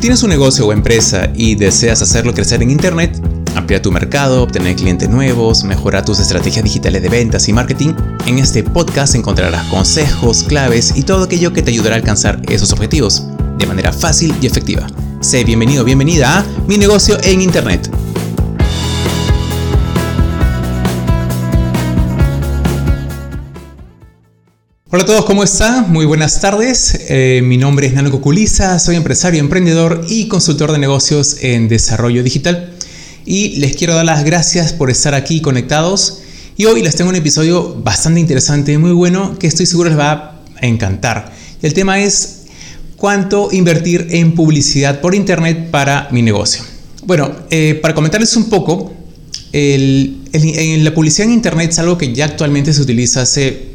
Si tienes un negocio o empresa y deseas hacerlo crecer en Internet, ampliar tu mercado, obtener clientes nuevos, mejorar tus estrategias digitales de ventas y marketing, en este podcast encontrarás consejos, claves y todo aquello que te ayudará a alcanzar esos objetivos de manera fácil y efectiva. Sé bienvenido, bienvenida a Mi negocio en Internet. Hola a todos, ¿cómo están? Muy buenas tardes. Eh, mi nombre es Nano Coculiza, soy empresario, emprendedor y consultor de negocios en desarrollo digital. Y les quiero dar las gracias por estar aquí conectados. Y hoy les tengo un episodio bastante interesante, muy bueno, que estoy seguro les va a encantar. El tema es cuánto invertir en publicidad por internet para mi negocio. Bueno, eh, para comentarles un poco, la publicidad en internet es algo que ya actualmente se utiliza hace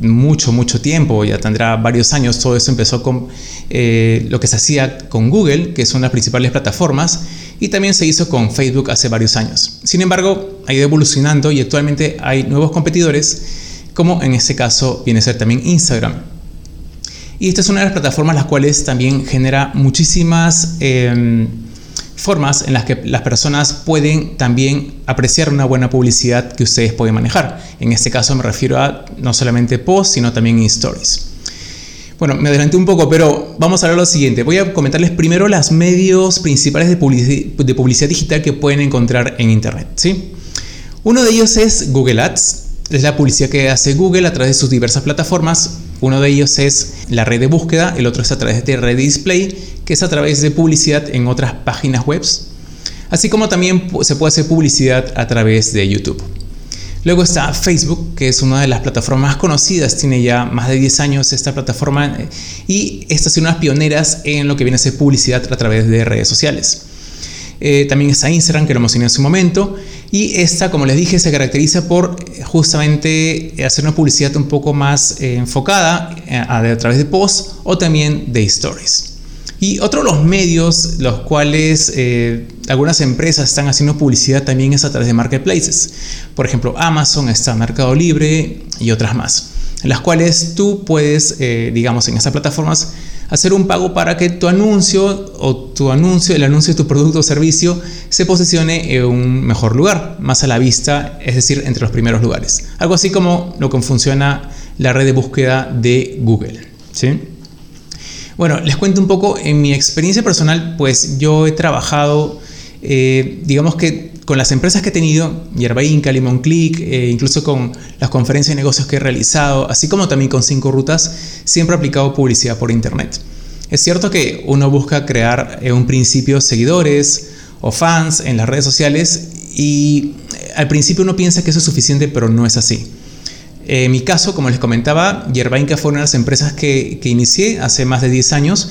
mucho, mucho tiempo, ya tendrá varios años. Todo eso empezó con eh, lo que se hacía con Google, que son las principales plataformas, y también se hizo con Facebook hace varios años. Sin embargo, ha ido evolucionando y actualmente hay nuevos competidores, como en este caso viene a ser también Instagram. Y esta es una de las plataformas las cuales también genera muchísimas... Em, formas en las que las personas pueden también apreciar una buena publicidad que ustedes pueden manejar. En este caso me refiero a no solamente posts, sino también stories. Bueno, me adelanté un poco, pero vamos a ver lo siguiente. Voy a comentarles primero los medios principales de, publicidad digital que pueden encontrar en Internet. ¿sí? Uno de ellos es Google Ads. Es la publicidad que hace Google a través de sus diversas plataformas. Uno de ellos es la red de búsqueda, el otro es a través de red display que es a través de publicidad en otras páginas web, así como también se puede hacer publicidad a través de YouTube. Luego está Facebook, que es una de las plataformas más conocidas, tiene ya más de 10 años esta plataforma y estas son unas pioneras en lo que viene a ser publicidad a través de redes sociales. Eh, también está Instagram, que lo mencioné en su momento, y esta, como les dije, se caracteriza por eh, justamente hacer una publicidad un poco más eh, enfocada a, través de posts o también de stories. Y otro de los medios los cuales eh, algunas empresas están haciendo publicidad también es a través de marketplaces. Por ejemplo, Amazon está Mercado Libre y otras más, en las cuales tú puedes, eh, digamos, en estas plataformas hacer un pago para que tu anuncio o tu anuncio, el anuncio de tu producto o servicio se posicione en un mejor lugar, más a la vista, es decir, entre los primeros lugares. Algo así como lo que funciona la red de búsqueda de Google. ¿sí? Bueno, les cuento un poco, en mi experiencia personal, pues yo he trabajado, eh, digamos que con las empresas que he tenido, Yerba Inca, Limon Click, eh, incluso con las conferencias de negocios que he realizado, así como también con cinco rutas, siempre he aplicado publicidad por Internet. Es cierto que uno busca crear en un principio seguidores o fans en las redes sociales y al principio uno piensa que eso es suficiente, pero no es así. En mi caso, como les comentaba, Yerbainca fue una de las empresas que, inicié hace más de 10 años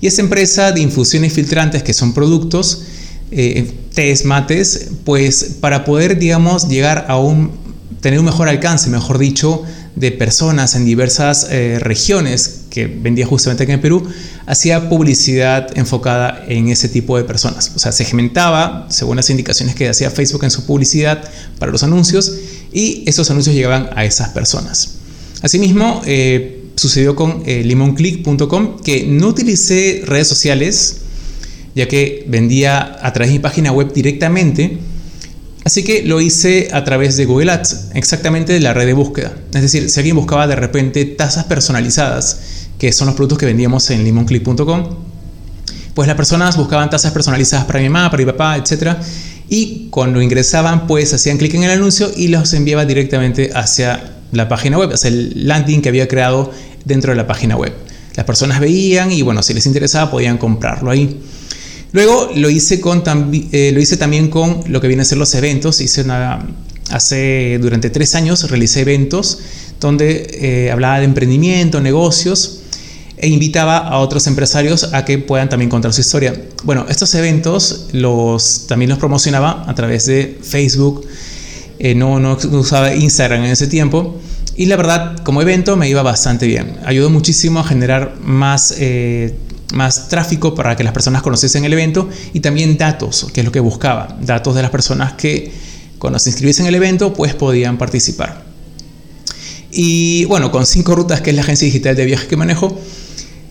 y esa empresa de infusiones filtrantes, que son productos, eh, test, mates, pues para poder, digamos, llegar a un, tener un mejor alcance, mejor dicho, de personas en diversas eh, regiones que vendía justamente aquí en Perú, hacía publicidad enfocada en ese tipo de personas. O sea, se segmentaba según las indicaciones que hacía Facebook en su publicidad para los anuncios y esos anuncios llegaban a esas personas. Asimismo, eh, sucedió con eh, limonclick.com que no utilicé redes sociales ya que vendía a través de mi página web directamente, así que lo hice a través de Google Ads, exactamente de la red de búsqueda. Es decir, si alguien buscaba de repente tasas personalizadas, que son los productos que vendíamos en limonclick.com, pues las personas buscaban tasas personalizadas para mi mamá, para mi papá, etc y cuando ingresaban pues hacían clic en el anuncio y los enviaba directamente hacia la página web, hacia el landing que había creado dentro de la página web. Las personas veían y bueno, si les interesaba podían comprarlo ahí. Luego lo hice, con, eh, lo hice también con lo que vienen a ser los eventos. Hice hace durante tres años realicé eventos donde eh, hablaba de emprendimiento, negocios e invitaba a otros empresarios a que puedan también contar su historia. Bueno, estos eventos los, también los promocionaba a través de Facebook, eh, no, no usaba Instagram en ese tiempo. Y la verdad, como evento me iba bastante bien. Ayudó muchísimo a generar más, eh, más tráfico para que las personas conociesen el evento y también datos, que es lo que buscaba. Datos de las personas que cuando se inscribiesen en el evento, pues podían participar. Y bueno, con cinco rutas, que es la agencia digital de viajes que manejo,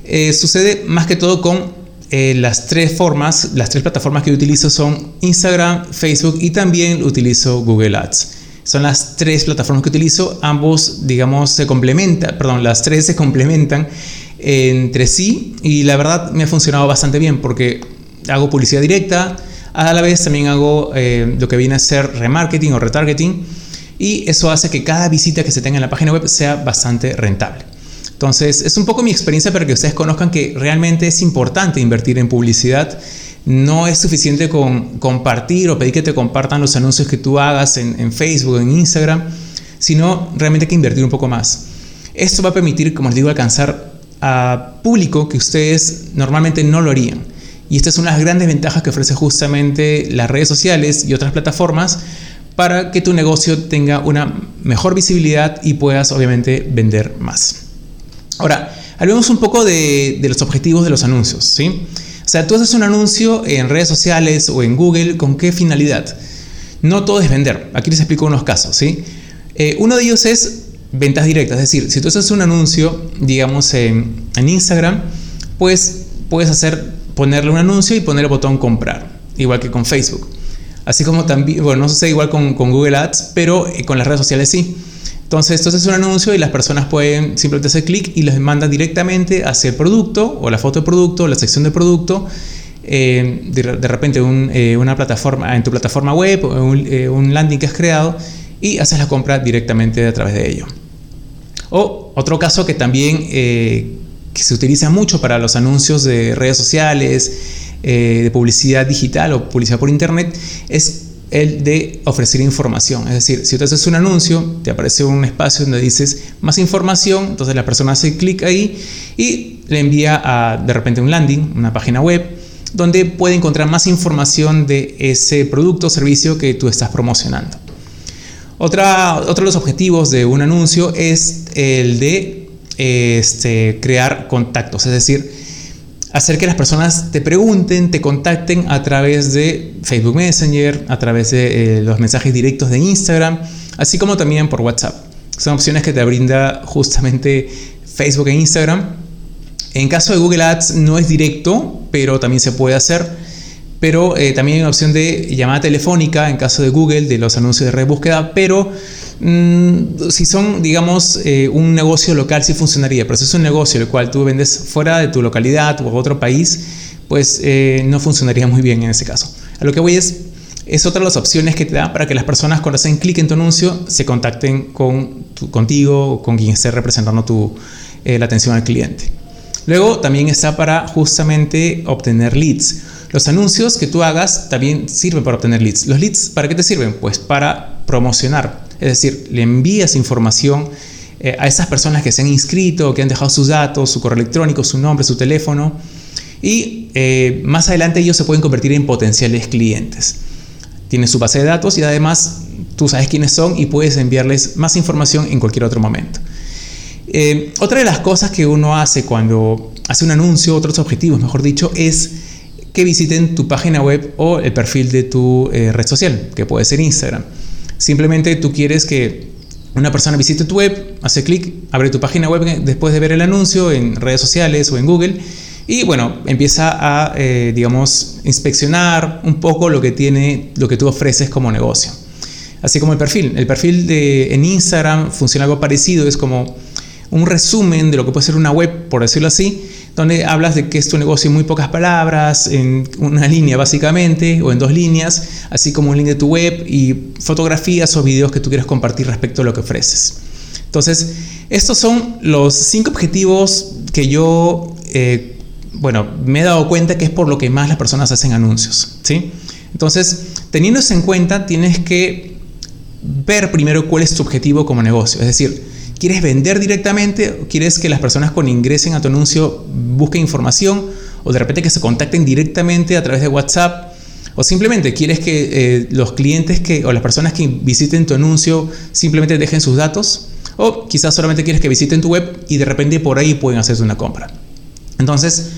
eh, sucede más que todo con eh, las tres formas, las tres plataformas que utilizo son Instagram, Facebook y también utilizo Google Ads. Son las tres plataformas que utilizo, ambos, digamos, se complementan, perdón, las tres se complementan entre sí y la verdad me ha funcionado bastante bien porque hago publicidad directa, a la vez también hago eh, lo que viene a ser remarketing o retargeting y eso hace que cada visita que se tenga en la página web sea bastante rentable. Entonces, es un poco mi experiencia para que ustedes conozcan que realmente es importante invertir en publicidad. No es suficiente con compartir o pedir que te compartan los anuncios que tú hagas en, Facebook en Instagram, sino realmente que invertir un poco más. Esto va a permitir, como les digo, alcanzar a público que ustedes normalmente no lo harían. Y esta es una de las grandes ventajas que ofrece justamente las redes sociales y otras plataformas para que tu negocio tenga una mejor visibilidad y puedas obviamente vender más. Ahora, hablemos un poco de, los objetivos de los anuncios, ¿sí? O sea, tú haces un anuncio en redes sociales o en Google, ¿con qué finalidad? No todo es vender. Aquí les explico unos casos, ¿sí? Eh, uno de ellos es ventas directas, es decir, si tú haces un anuncio, digamos, en, Instagram, pues puedes hacer, ponerle un anuncio y poner el botón comprar, igual que con Facebook. Así como también, bueno, no sé igual con, Google Ads, pero eh, con las redes sociales sí. Entonces, esto es un anuncio y las personas pueden simplemente hacer clic y los mandan directamente hacia el producto o la foto de producto o la sección de producto. Eh, de, repente eh, una plataforma en tu plataforma web un, un, landing que has creado y haces la compra directamente a través de ello. O otro caso que también que se utiliza mucho para los anuncios de redes sociales, de publicidad digital o publicidad por internet, es el de ofrecer información. Es decir, si tú haces un anuncio, te aparece un espacio donde dices más información, entonces la persona hace clic ahí y le envía a de repente un landing, una página web, donde puede encontrar más información de ese producto o servicio que tú estás promocionando. Otra, otro de los objetivos de un anuncio es el de este, crear contactos, es decir, hacer que las personas te pregunten, te contacten a través de Facebook Messenger, a través de eh, los mensajes directos de Instagram, así como también por WhatsApp. Son opciones que te brinda justamente Facebook e Instagram. En caso de Google Ads no es directo, pero también se puede hacer. Pero eh, también hay una opción de llamada telefónica en caso de Google, de los anuncios de red búsqueda, pero Mm, si son, digamos, eh, un negocio local, sí funcionaría, pero si es un negocio el cual tú vendes fuera de tu localidad o otro país, pues eh, no funcionaría muy bien en ese caso. A lo que voy es, es otra de las opciones que te da para que las personas cuando hacen clic en tu anuncio se contacten con contigo o con quien esté representando tu, eh, la atención al cliente. Luego también está para justamente obtener leads. Los anuncios que tú hagas también sirven para obtener leads. ¿Los leads para qué te sirven? Pues para promocionar. Es decir, le envías información eh, a esas personas que se han inscrito, que han dejado sus datos, su correo electrónico, su nombre, su teléfono. Y eh, más adelante ellos se pueden convertir en potenciales clientes. Tienes su base de datos y además tú sabes quiénes son y puedes enviarles más información en cualquier otro momento. Eh, otra de las cosas que uno hace cuando hace un anuncio, otros objetivos, mejor dicho, es que visiten tu página web o el perfil de tu red social, que puede ser Instagram. Simplemente tú quieres que una persona visite tu web, hace clic, abre tu página web después de ver el anuncio en redes sociales o en Google y bueno, empieza a, eh, digamos, inspeccionar un poco lo que tiene, lo que tú ofreces como negocio. Así como el perfil. El perfil de, en Instagram funciona algo parecido, es como un resumen de lo que puede ser una web, por decirlo así, donde hablas de que es tu negocio en muy pocas palabras, en una línea básicamente, o en dos líneas, así como un link de tu web y fotografías o videos que tú quieras compartir respecto a lo que ofreces. Entonces, estos son los cinco objetivos que yo, eh, bueno, me he dado cuenta que es por lo que más las personas hacen anuncios, ¿sí? Entonces, teniendo eso en cuenta, tienes que ver primero cuál es tu objetivo como negocio, es decir, ¿Quieres vender directamente? ¿O ¿Quieres que las personas cuando ingresen a tu anuncio busquen información? ¿O de repente que se contacten directamente a través de WhatsApp? ¿O simplemente quieres que eh, los clientes que, o las personas que visiten tu anuncio simplemente dejen sus datos? ¿O quizás solamente quieres que visiten tu web y de repente por ahí pueden hacerse una compra? Entonces,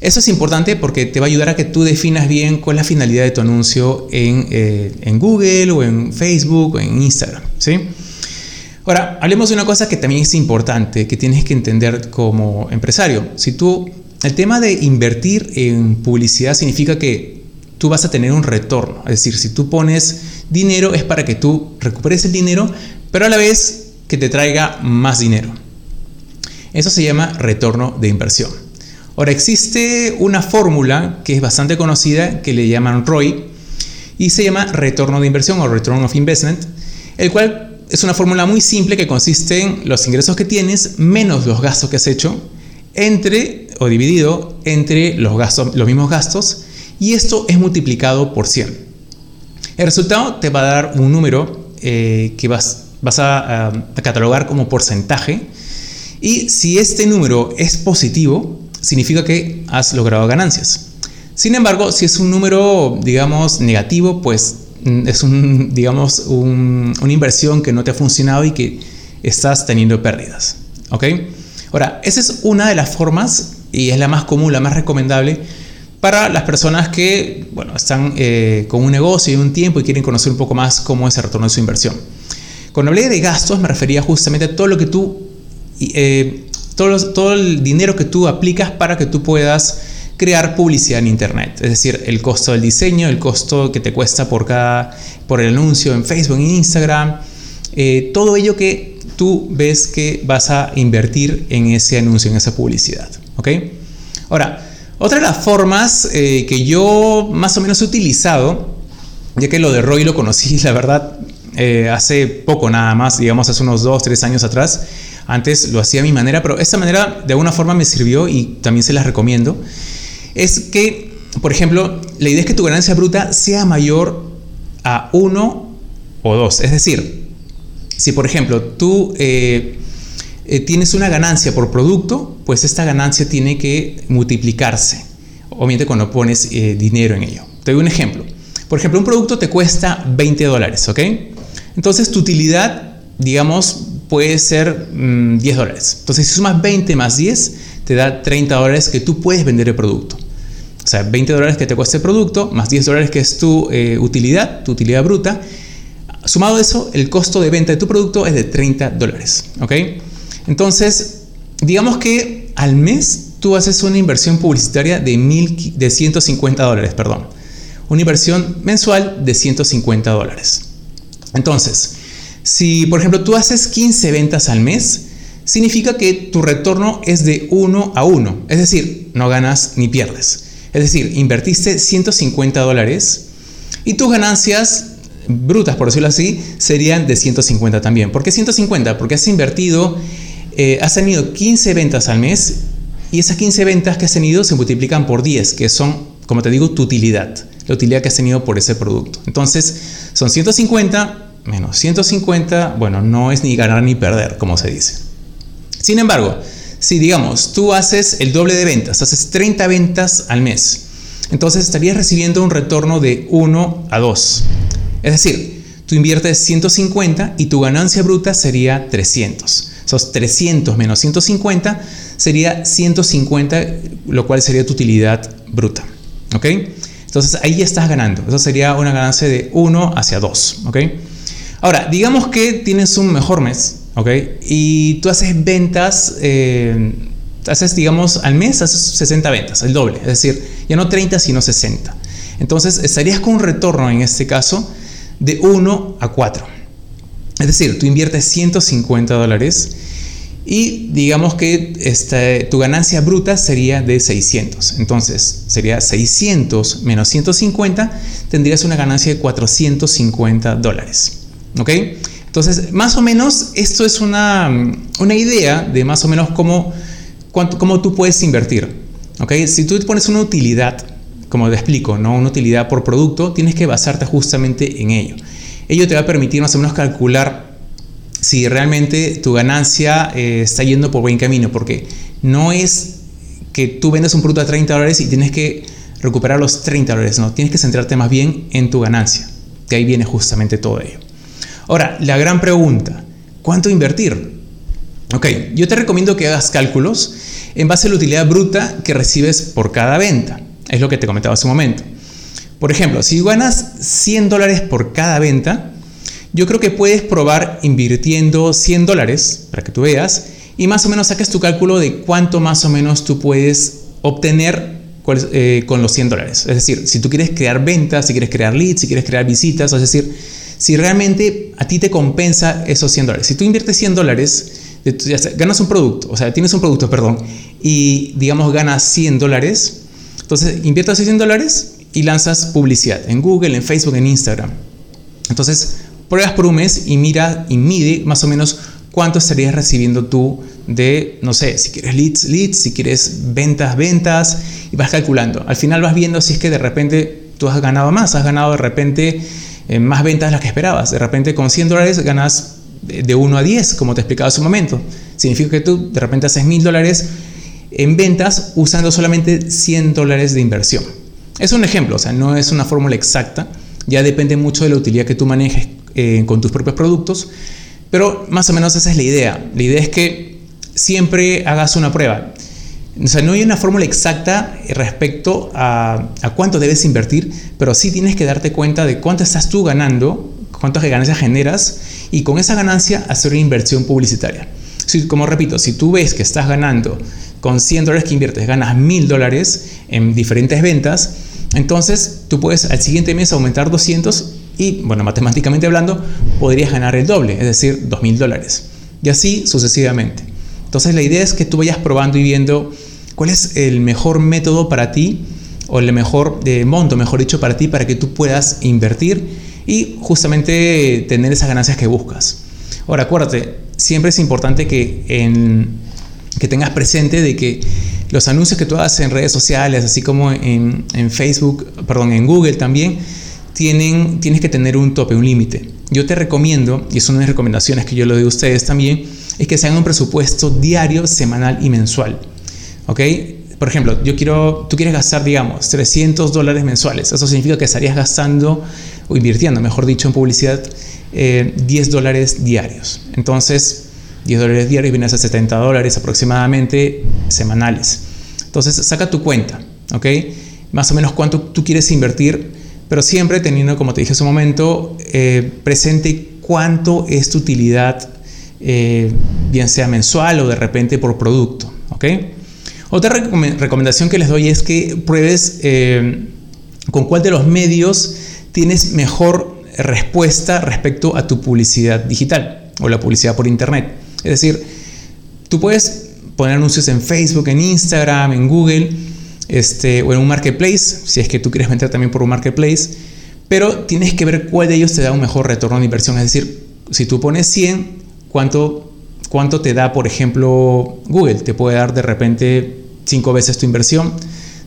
eso es importante porque te va a ayudar a que tú definas bien cuál es la finalidad de tu anuncio en, eh, en Google o en Facebook o en Instagram. ¿sí? Ahora, hablemos de una cosa que también es importante, que tienes que entender como empresario. Si tú el tema de invertir en publicidad significa que tú vas a tener un retorno. Es decir, si tú pones dinero es para que tú recuperes el dinero, pero a la vez que te traiga más dinero. Eso se llama retorno de inversión. Ahora existe una fórmula que es bastante conocida que le llaman ROI y se llama retorno de inversión o return of investment, el cual es una fórmula muy simple que consiste en los ingresos que tienes menos los gastos que has hecho entre o dividido entre los gastos, los mismos gastos y esto es multiplicado por 100. El resultado te va a dar un número eh, que vas, vas a, a catalogar como porcentaje y si este número es positivo, significa que has logrado ganancias. Sin embargo, si es un número, digamos, negativo, pues es un, digamos, una inversión que no te ha funcionado y que estás teniendo pérdidas. ¿Ok? Ahora, esa es una de las formas y es la más común, la más recomendable para las personas que bueno, están eh, con un negocio y un tiempo y quieren conocer un poco más cómo es el retorno de su inversión. Cuando hablé de gastos me refería justamente a todo lo que tú, eh, todo, todo el dinero que tú aplicas para que tú puedas crear publicidad en internet, es decir, el costo del diseño, el costo que te cuesta por cada por el anuncio en Facebook, en Instagram, eh, todo ello que tú ves que vas a invertir en ese anuncio, en esa publicidad, ¿ok? Ahora, otra de las formas eh, que yo más o menos he utilizado, ya que lo de Roy lo conocí, la verdad, eh, hace poco nada más, digamos hace unos 2, 3 años atrás, antes lo hacía a mi manera, pero esta manera de alguna forma me sirvió y también se las recomiendo es que, por ejemplo, la idea es que tu ganancia bruta sea mayor a 1 o 2. Es decir, si por ejemplo tú eh, eh, tienes una ganancia por producto, pues esta ganancia tiene que multiplicarse, obviamente cuando pones eh, dinero en ello. Te doy un ejemplo. Por ejemplo, un producto te cuesta 20 dólares, ¿ok? Entonces tu utilidad, digamos, puede ser 10 mm, dólares. Entonces si sumas 20 más 10, te da 30 dólares que tú puedes vender el producto. O sea, 20 dólares que te cuesta el producto, más 10 dólares que es tu eh, utilidad, tu utilidad bruta. Sumado eso, el costo de venta de tu producto es de 30 dólares. ¿Ok? Entonces, digamos que al mes tú haces una inversión publicitaria de, mil, de 150 dólares, perdón. Una inversión mensual de 150 dólares. Entonces, si por ejemplo tú haces 15 ventas al mes, significa que tu retorno es de 1 a 1. Es decir, no ganas ni pierdes. Es decir, invertiste 150 dólares y tus ganancias brutas, por decirlo así, serían de 150 también. ¿Por qué 150? Porque has invertido, eh, has tenido 15 ventas al mes y esas 15 ventas que has tenido se multiplican por 10, que son, como te digo, tu utilidad, la utilidad que has tenido por ese producto. Entonces, son 150 menos 150, bueno, no es ni ganar ni perder, como se dice. Sin embargo, si digamos, tú haces el doble de ventas, haces 30 ventas al mes, entonces estarías recibiendo un retorno de 1 a 2. Es decir, tú inviertes 150 y tu ganancia bruta sería 300. Esos 300 menos 150 sería 150, lo cual sería tu utilidad bruta. ¿Ok? Entonces ahí ya estás ganando. Eso sería una ganancia de 1 hacia 2. ¿Ok? Ahora, digamos que tienes un mejor mes ¿ok? Y tú haces ventas, eh, haces, digamos, al mes haces 60 ventas, el doble, es decir, ya no 30, sino 60. Entonces, estarías con un retorno en este caso de 1 a 4. Es decir, tú inviertes 150 dólares y digamos que este, tu ganancia bruta sería de 600. Entonces, sería 600 menos 150, tendrías una ganancia de 450 dólares. ¿Ok? Entonces, más o menos, esto es una, una idea de más o menos cómo, cómo tú puedes invertir. Si tú pones una utilidad, como te explico, ¿no? una utilidad por producto, tienes que basarte justamente en ello. Ello te va a permitir más o menos calcular si realmente tu ganancia eh, está yendo por buen camino, porque no es que tú vendes un producto a 30 dólares y tienes que recuperar los 30 dólares, no, tienes que centrarte más bien en tu ganancia, que ahí viene justamente todo ello. Ahora, la gran pregunta, ¿cuánto invertir? Ok, yo te recomiendo que hagas cálculos en base a la utilidad bruta que recibes por cada venta. Es lo que te comentaba hace un momento. Por ejemplo, si ganas 100 dólares por cada venta, yo creo que puedes probar invirtiendo 100 dólares para que tú veas y más o menos saques tu cálculo de cuánto más o menos tú puedes obtener eh, con los 100 dólares. Es decir, si tú quieres crear ventas, si quieres crear leads, si quieres crear visitas, es decir, si realmente a ti te compensa esos 100 dólares. Si tú inviertes 100 dólares, ganas un producto, o sea, tienes un producto, perdón, y digamos ganas 100 dólares, entonces inviertes 100 dólares y lanzas publicidad en Google, en Facebook, en Instagram. Entonces, pruebas por un mes y mira y mide más o menos cuánto estarías recibiendo tú de, no sé, si quieres leads, leads, si quieres ventas, ventas, y vas calculando. Al final vas viendo si es que de repente tú has ganado más, has ganado de repente eh, más ventas de las que esperabas. De repente con 100 dólares ganas de 1 a 10, como te explicaba hace un momento. Significa que tú de repente haces 1000 dólares en ventas usando solamente 100 dólares de inversión. Es un ejemplo, o sea, no es una fórmula exacta, ya depende mucho de la utilidad que tú manejes eh, con tus propios productos, pero más o menos esa es la idea. La idea es que siempre hagas una prueba. O sea, no hay una fórmula exacta respecto a, cuánto debes invertir, pero sí tienes que darte cuenta de cuánto estás tú ganando, cuántas ganancias generas y con esa ganancia hacer una inversión publicitaria. Como repito, si tú ves que estás ganando con 100 dólares que inviertes, ganas 1000 dólares en diferentes ventas, entonces tú puedes al siguiente mes aumentar 200 y, bueno, matemáticamente hablando, podrías ganar el doble, es decir, 2000 dólares. Y así sucesivamente. Entonces la idea es que tú vayas probando y viendo cuál es el mejor método para ti o el mejor de monto, mejor dicho, para ti, para que tú puedas invertir y justamente tener esas ganancias que buscas. Ahora, acuérdate, siempre es importante que en tengas presente de que los anuncios que tú haces en redes sociales, así como en, Facebook, perdón, en Google también, tienen, tienes que tener un tope, un límite. Yo te recomiendo, y es una de las recomendaciones que yo le doy a ustedes también, es que se hagan un presupuesto diario, semanal y mensual. ¿Ok? Por ejemplo, yo quiero, tú quieres gastar, digamos, 300 dólares mensuales. Eso significa que estarías gastando o invirtiendo, mejor dicho, en publicidad, 10 eh, dólares diarios. Entonces, 10 dólares diarios viene a 70 dólares aproximadamente semanales. Entonces, saca tu cuenta, ¿ok? Más o menos cuánto tú quieres invertir, pero siempre teniendo, como te dije hace un momento, eh, presente cuánto es tu utilidad, eh, bien sea mensual o de repente por producto, ¿ok? Otra recomendación que les doy es que pruebes eh, con cuál de los medios tienes mejor respuesta respecto a tu publicidad digital o la publicidad por internet. Es decir, tú puedes poner anuncios en Facebook, en Instagram, en Google, este, o en un marketplace, si es que tú quieres vender también por un marketplace, pero tienes que ver cuál de ellos te da un mejor retorno de inversión. Es decir, si tú pones 100, ¿cuánto, cuánto te da, por ejemplo, Google? Te puede dar de repente 5 veces tu inversión,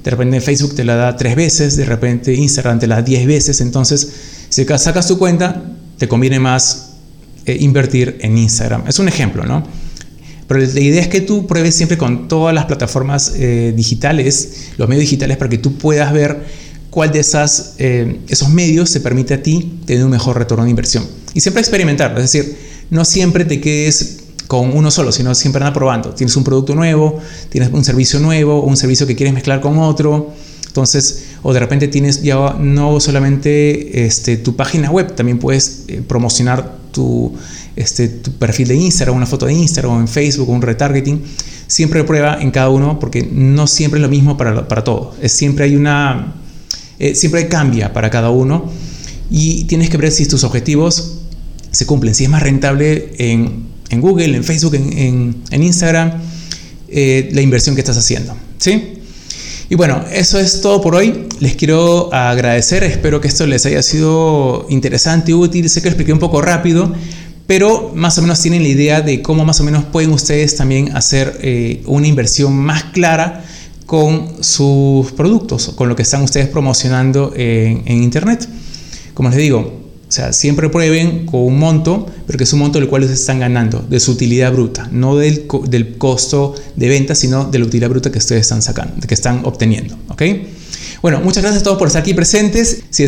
de repente Facebook te la da 3 veces, de repente Instagram te la da 10 veces, entonces si sacas tu cuenta, te conviene más eh, invertir en Instagram. Es un ejemplo, ¿no? Pero la idea es que tú pruebes siempre con todas las plataformas eh, digitales, los medios digitales, para que tú puedas ver cuál de esas, eh, esos medios te permite a ti tener un mejor retorno de inversión. Y siempre experimentar, es decir, no siempre te quedes con uno solo, sino siempre anda probando. Tienes un producto nuevo, tienes un servicio nuevo, un servicio que quieres mezclar con otro. Entonces, o de repente tienes ya no solamente este, tu página web, también puedes promocionar tu, este, tu perfil de Instagram, una foto de Instagram, en Facebook, un retargeting, siempre prueba en cada uno porque no siempre es lo mismo para, para todos. Siempre hay una, eh, siempre cambia para cada uno y tienes que ver si tus objetivos se cumplen, si es más rentable en, en Google, en Facebook, en, en, Instagram, eh, la inversión que estás haciendo. ¿sí? Y bueno, eso es todo por hoy. Les quiero agradecer, espero que esto les haya sido interesante y útil. Sé que lo expliqué un poco rápido, pero más o menos tienen la idea de cómo más o menos pueden ustedes también hacer eh, una inversión más clara con sus productos, con lo que están ustedes promocionando en, en Internet. Como les digo, o sea, siempre prueben con un monto, pero que es un monto del cual ustedes están ganando, de su utilidad bruta, no del, del costo de venta, sino de la utilidad bruta que ustedes están sacando, que están obteniendo. ¿ok? Bueno, muchas gracias a todos por estar aquí presentes. Si,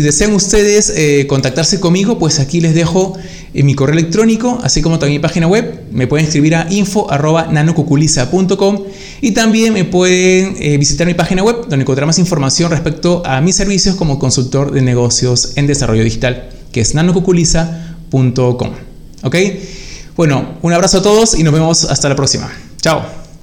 desean, ustedes eh, contactarse conmigo, pues aquí les dejo eh, mi correo electrónico, así como también mi página web. Me pueden escribir a info.nanocuculiza.com y también me pueden eh, visitar mi página web, donde encontrarán más información respecto a mis servicios como consultor de negocios en desarrollo digital, que es nanocuculiza.com. ¿Ok? Bueno, un abrazo a todos y nos vemos hasta la próxima. Chao.